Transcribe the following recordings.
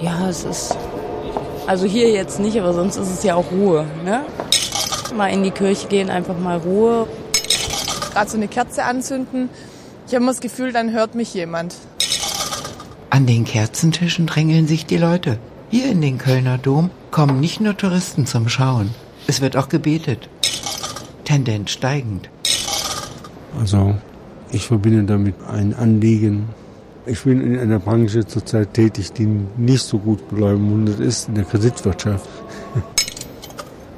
Ja, es ist. Also hier jetzt nicht, aber sonst ist es ja auch Ruhe. Ne? Mal in die Kirche gehen, einfach mal Ruhe. Gerade so eine Kerze anzünden. Ich habe immer das Gefühl, dann hört mich jemand. An den Kerzentischen drängeln sich die Leute. Hier in den Kölner Dom kommen nicht nur Touristen zum Schauen. Es wird auch gebetet. Tendenz steigend. Also ich verbinde damit ein Anliegen. Ich bin in einer Branche zurzeit tätig, die nicht so gut bemundet ist, in der Kreditwirtschaft.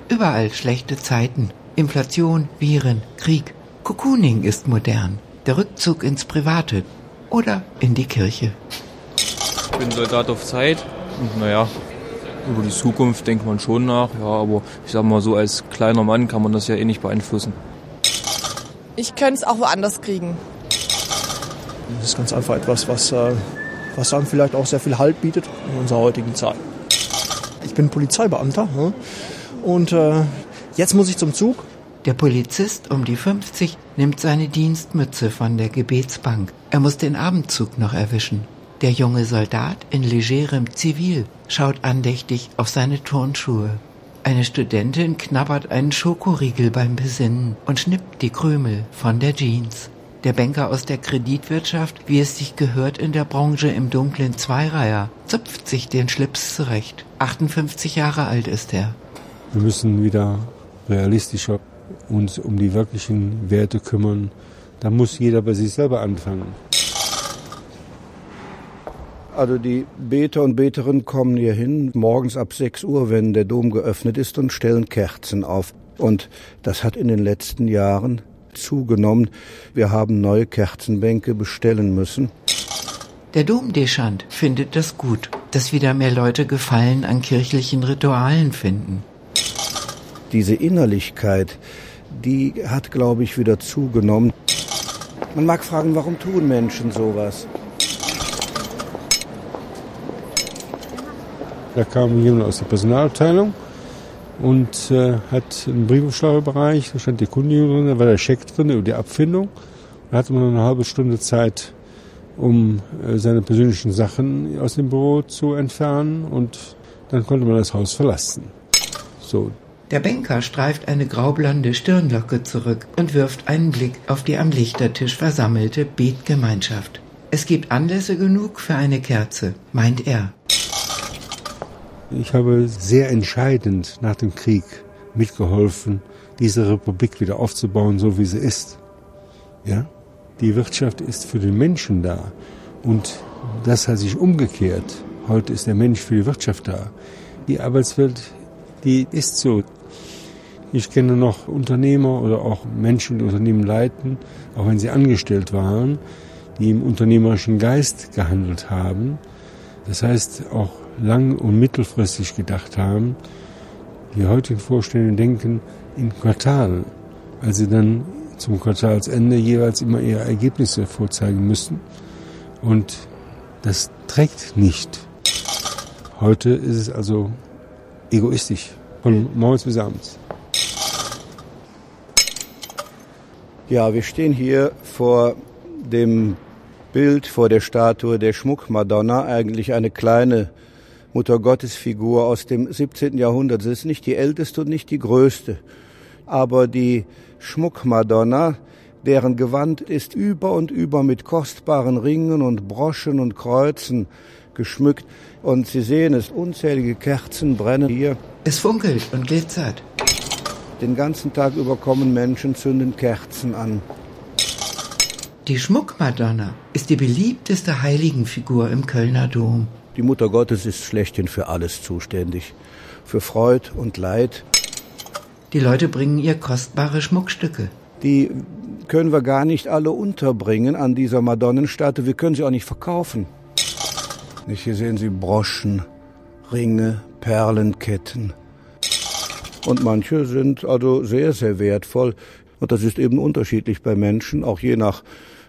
Überall schlechte Zeiten. Inflation, Viren, Krieg. Cocooning ist modern. Der Rückzug ins Private oder in die Kirche. Ich bin Soldat auf Zeit und naja, über die Zukunft denkt man schon nach, ja, aber ich sag mal so, als kleiner Mann kann man das ja eh nicht beeinflussen. Ich könnte es auch woanders kriegen. Das ist ganz einfach etwas, was, äh, was einem vielleicht auch sehr viel Halt bietet in unserer heutigen Zeit. Ich bin Polizeibeamter ne? und äh, jetzt muss ich zum Zug. Der Polizist um die 50 nimmt seine Dienstmütze von der Gebetsbank. Er muss den Abendzug noch erwischen. Der junge Soldat in legerem Zivil schaut andächtig auf seine Turnschuhe. Eine Studentin knabbert einen Schokoriegel beim Besinnen und schnippt die Krümel von der Jeans. Der Banker aus der Kreditwirtschaft, wie es sich gehört in der Branche im dunklen Zweireiher, zupft sich den Schlips zurecht. 58 Jahre alt ist er. Wir müssen wieder realistischer uns um die wirklichen Werte kümmern. Da muss jeder bei sich selber anfangen. Also die Beter und Beterinnen kommen hier hin, morgens ab 6 Uhr, wenn der Dom geöffnet ist und stellen Kerzen auf. Und das hat in den letzten Jahren zugenommen. Wir haben neue Kerzenbänke bestellen müssen. Der Domdeschant findet das gut, dass wieder mehr Leute Gefallen an kirchlichen Ritualen finden. Diese Innerlichkeit, die hat, glaube ich, wieder zugenommen. Man mag fragen, warum tun Menschen sowas? Da kam jemand aus der Personalabteilung und äh, hat einen Briefumschlagebereich, da stand die Kundigung drin, da war der Scheck drin über die Abfindung. Da hatte man eine halbe Stunde Zeit, um äh, seine persönlichen Sachen aus dem Büro zu entfernen und dann konnte man das Haus verlassen. So. Der Banker streift eine graublonde Stirnlocke zurück und wirft einen Blick auf die am Lichtertisch versammelte Betgemeinschaft. Es gibt Anlässe genug für eine Kerze, meint er. Ich habe sehr entscheidend nach dem Krieg mitgeholfen, diese Republik wieder aufzubauen, so wie sie ist. Ja? Die Wirtschaft ist für den Menschen da. Und das hat sich umgekehrt. Heute ist der Mensch für die Wirtschaft da. Die Arbeitswelt, die ist so. Ich kenne noch Unternehmer oder auch Menschen, die Unternehmen leiten, auch wenn sie angestellt waren, die im unternehmerischen Geist gehandelt haben. Das heißt, auch lang- und mittelfristig gedacht haben. Die heutigen Vorstände denken in Quartalen, weil sie dann zum Quartalsende jeweils immer ihre Ergebnisse vorzeigen müssen. Und das trägt nicht. Heute ist es also egoistisch, von morgens bis abends. Ja, wir stehen hier vor dem Bild, vor der Statue der Schmuckmadonna, eigentlich eine kleine Muttergottesfigur aus dem 17. Jahrhundert. Sie ist nicht die älteste und nicht die größte. Aber die Schmuckmadonna, deren Gewand ist über und über mit kostbaren Ringen und Broschen und Kreuzen geschmückt. Und Sie sehen es, unzählige Kerzen brennen hier. Es funkelt und glitzert. Den ganzen Tag über kommen Menschen, zünden Kerzen an. Die Schmuckmadonna ist die beliebteste Heiligenfigur im Kölner Dom. Die Mutter Gottes ist schlechthin für alles zuständig. Für Freud und Leid. Die Leute bringen ihr kostbare Schmuckstücke. Die können wir gar nicht alle unterbringen an dieser Madonnenstatue. Wir können sie auch nicht verkaufen. Hier sehen Sie Broschen, Ringe, Perlenketten. Und manche sind also sehr, sehr wertvoll. Und das ist eben unterschiedlich bei Menschen, auch je nach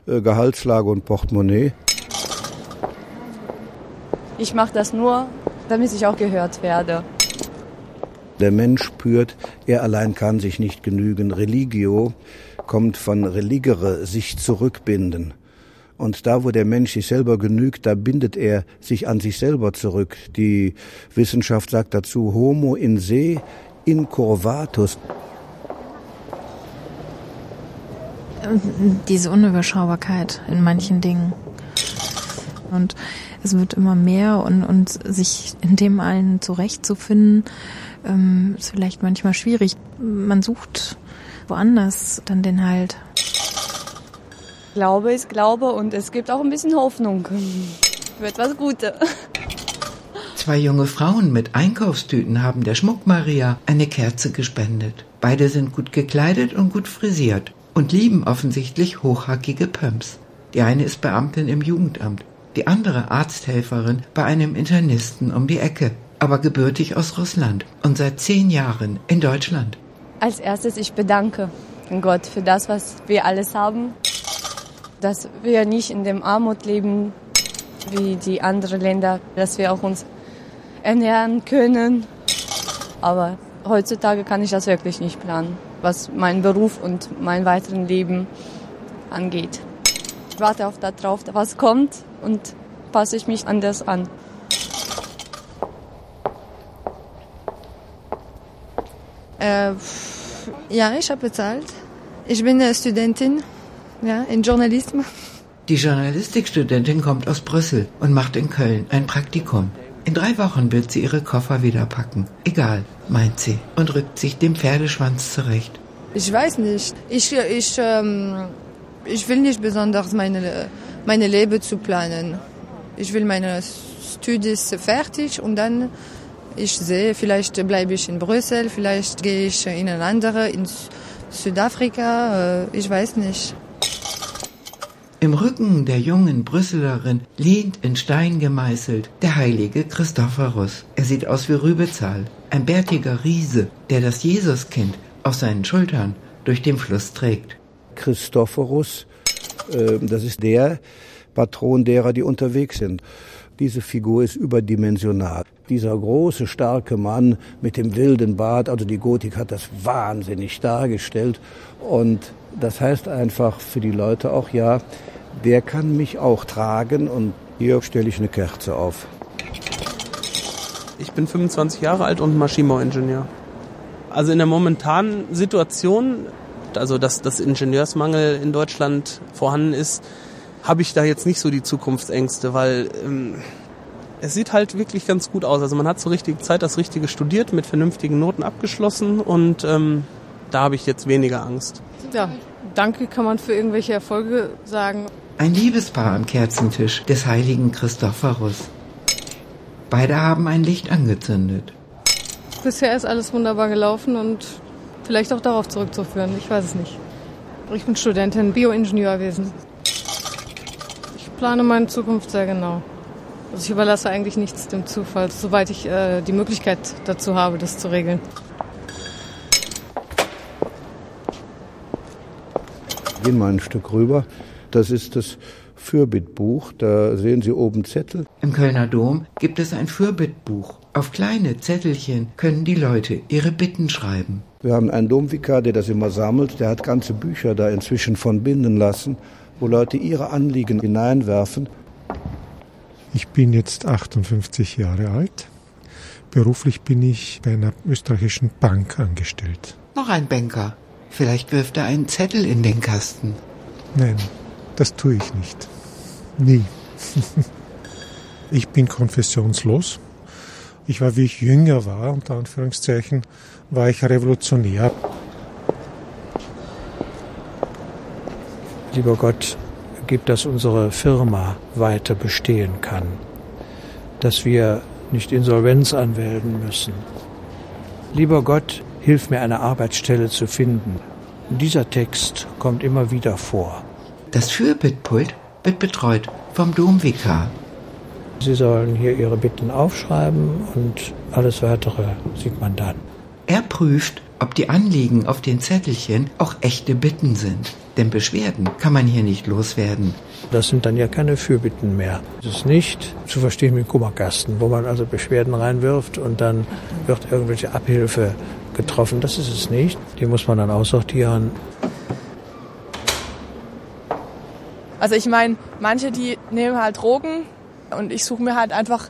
äh, Gehaltslage und Portemonnaie. Ich mache das nur, damit ich auch gehört werde. Der Mensch spürt, er allein kann sich nicht genügen. Religio kommt von religere, sich zurückbinden. Und da, wo der Mensch sich selber genügt, da bindet er sich an sich selber zurück. Die Wissenschaft sagt dazu Homo in se incurvatus. Diese Unüberschaubarkeit in manchen Dingen. Und es wird immer mehr und, und sich in dem allen zurechtzufinden, ähm, ist vielleicht manchmal schwierig. Man sucht woanders dann den Halt. Glaube ist Glaube und es gibt auch ein bisschen Hoffnung für etwas Gutes. Zwei junge Frauen mit Einkaufstüten haben der Schmuck Maria eine Kerze gespendet. Beide sind gut gekleidet und gut frisiert und lieben offensichtlich hochhackige Pumps. Die eine ist Beamtin im Jugendamt, die andere Arzthelferin bei einem Internisten um die Ecke, aber gebürtig aus Russland und seit zehn Jahren in Deutschland. Als erstes, ich bedanke Gott für das, was wir alles haben, dass wir nicht in dem Armut leben wie die anderen Länder, dass wir auch uns ernähren können. Aber heutzutage kann ich das wirklich nicht planen, was meinen Beruf und mein weiteren Leben angeht. Ich warte auf darauf, was kommt und passe ich mich anders an. Äh, ja, ich habe bezahlt. Ich bin eine Studentin ja, in Journalismus. Die Journalistikstudentin kommt aus Brüssel und macht in Köln ein Praktikum. In drei Wochen wird sie ihre Koffer wieder packen. Egal, meint sie und rückt sich den Pferdeschwanz zurecht. Ich weiß nicht. Ich, ich, ähm, ich will nicht besonders meine, meine Leben zu planen. Ich will meine Studien fertig und dann ich sehe, vielleicht bleibe ich in Brüssel, vielleicht gehe ich in ein anderes, in Südafrika, äh, ich weiß nicht. Im Rücken der jungen Brüsselerin lehnt in Stein gemeißelt der heilige Christophorus. Er sieht aus wie Rübezahl, ein bärtiger Riese, der das Jesuskind auf seinen Schultern durch den Fluss trägt. Christophorus, äh, das ist der Patron derer, die unterwegs sind. Diese Figur ist überdimensional. Dieser große, starke Mann mit dem wilden Bart, also die Gotik hat das wahnsinnig dargestellt. Und das heißt einfach für die Leute auch, ja, der kann mich auch tragen und hier stelle ich eine Kerze auf. Ich bin 25 Jahre alt und Maschinenbauingenieur. Also in der momentanen Situation, also dass das Ingenieursmangel in Deutschland vorhanden ist, habe ich da jetzt nicht so die Zukunftsängste, weil ähm, es sieht halt wirklich ganz gut aus. Also man hat zur richtigen Zeit das Richtige studiert, mit vernünftigen Noten abgeschlossen und ähm, da habe ich jetzt weniger Angst. Ja, danke kann man für irgendwelche Erfolge sagen. Ein Liebespaar am Kerzentisch des heiligen Christophorus. Beide haben ein Licht angezündet. Bisher ist alles wunderbar gelaufen und vielleicht auch darauf zurückzuführen. Ich weiß es nicht. Ich bin Studentin Bioingenieurwesen. Ich plane meine Zukunft sehr genau. Also ich überlasse eigentlich nichts dem Zufall, soweit ich äh, die Möglichkeit dazu habe, das zu regeln. Gehen mal ein Stück rüber. Das ist das Fürbittbuch. Da sehen Sie oben Zettel. Im Kölner Dom gibt es ein Fürbittbuch. Auf kleine Zettelchen können die Leute ihre Bitten schreiben. Wir haben einen Domvikar, der das immer sammelt. Der hat ganze Bücher da inzwischen von binden lassen, wo Leute ihre Anliegen hineinwerfen. Ich bin jetzt 58 Jahre alt. Beruflich bin ich bei einer österreichischen Bank angestellt. Noch ein Banker. Vielleicht wirft er einen Zettel in den Kasten. Nein, das tue ich nicht. Nie. ich bin konfessionslos. Ich war, wie ich jünger war, unter Anführungszeichen, war ich revolutionär. Lieber Gott, gibt, dass unsere Firma weiter bestehen kann, dass wir nicht Insolvenz anmelden müssen. Lieber Gott, hilf mir eine Arbeitsstelle zu finden. Dieser Text kommt immer wieder vor. Das Fürbittpult wird betreut vom Domvikar. Sie sollen hier Ihre Bitten aufschreiben und alles weitere sieht man dann. Er prüft, ob die Anliegen auf den Zettelchen auch echte Bitten sind. Denn Beschwerden kann man hier nicht loswerden. Das sind dann ja keine Fürbitten mehr. Das ist nicht zu verstehen wie ein Kummerkasten, wo man also Beschwerden reinwirft und dann wird irgendwelche Abhilfe getroffen. Das ist es nicht. Die muss man dann aussortieren. Also ich meine, manche, die nehmen halt Drogen und ich suche mir halt einfach,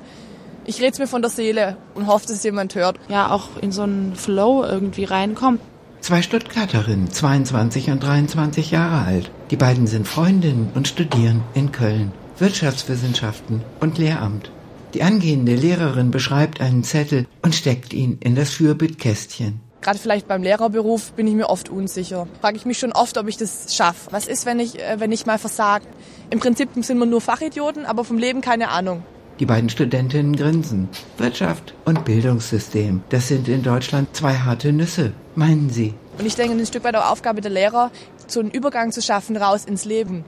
ich rede es mir von der Seele und hoffe, dass es jemand hört. Ja, auch in so einen Flow irgendwie reinkommt. Zwei Stuttgarterinnen, 22 und 23 Jahre alt. Die beiden sind Freundinnen und studieren in Köln Wirtschaftswissenschaften und Lehramt. Die angehende Lehrerin beschreibt einen Zettel und steckt ihn in das Fürbitkästchen. Gerade vielleicht beim Lehrerberuf bin ich mir oft unsicher. Frage ich mich schon oft, ob ich das schaffe. Was ist, wenn ich, äh, wenn ich mal versage? Im Prinzip sind wir nur Fachidioten, aber vom Leben keine Ahnung. Die beiden Studentinnen grinsen. Wirtschaft und Bildungssystem, das sind in Deutschland zwei harte Nüsse, meinen sie. Und ich denke, ein Stück weit auch Aufgabe der Lehrer, so einen Übergang zu schaffen raus ins Leben.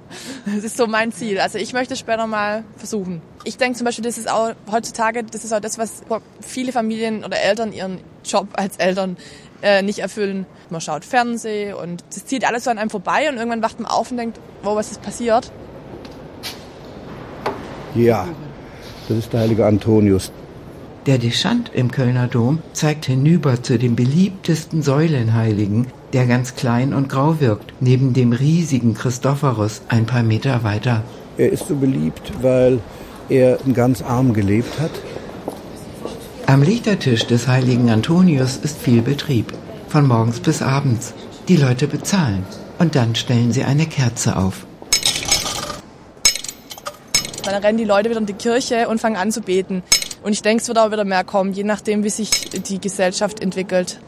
Das ist so mein Ziel. Also ich möchte später mal versuchen. Ich denke zum Beispiel, das ist auch heutzutage, das ist auch das, was viele Familien oder Eltern ihren Job als Eltern äh, nicht erfüllen. Man schaut Fernsehen und das zieht alles so an einem vorbei und irgendwann wacht man auf und denkt, wow, was ist passiert? Ja, das ist der heilige Antonius. Der Deschant im Kölner Dom zeigt hinüber zu dem beliebtesten Säulenheiligen, der ganz klein und grau wirkt, neben dem riesigen Christophorus ein paar Meter weiter. Er ist so beliebt, weil er ganz arm gelebt hat. Am Lichtertisch des heiligen Antonius ist viel Betrieb, von morgens bis abends. Die Leute bezahlen und dann stellen sie eine Kerze auf. Dann rennen die Leute wieder in die Kirche und fangen an zu beten. Und ich denke, es wird auch wieder mehr kommen, je nachdem, wie sich die Gesellschaft entwickelt.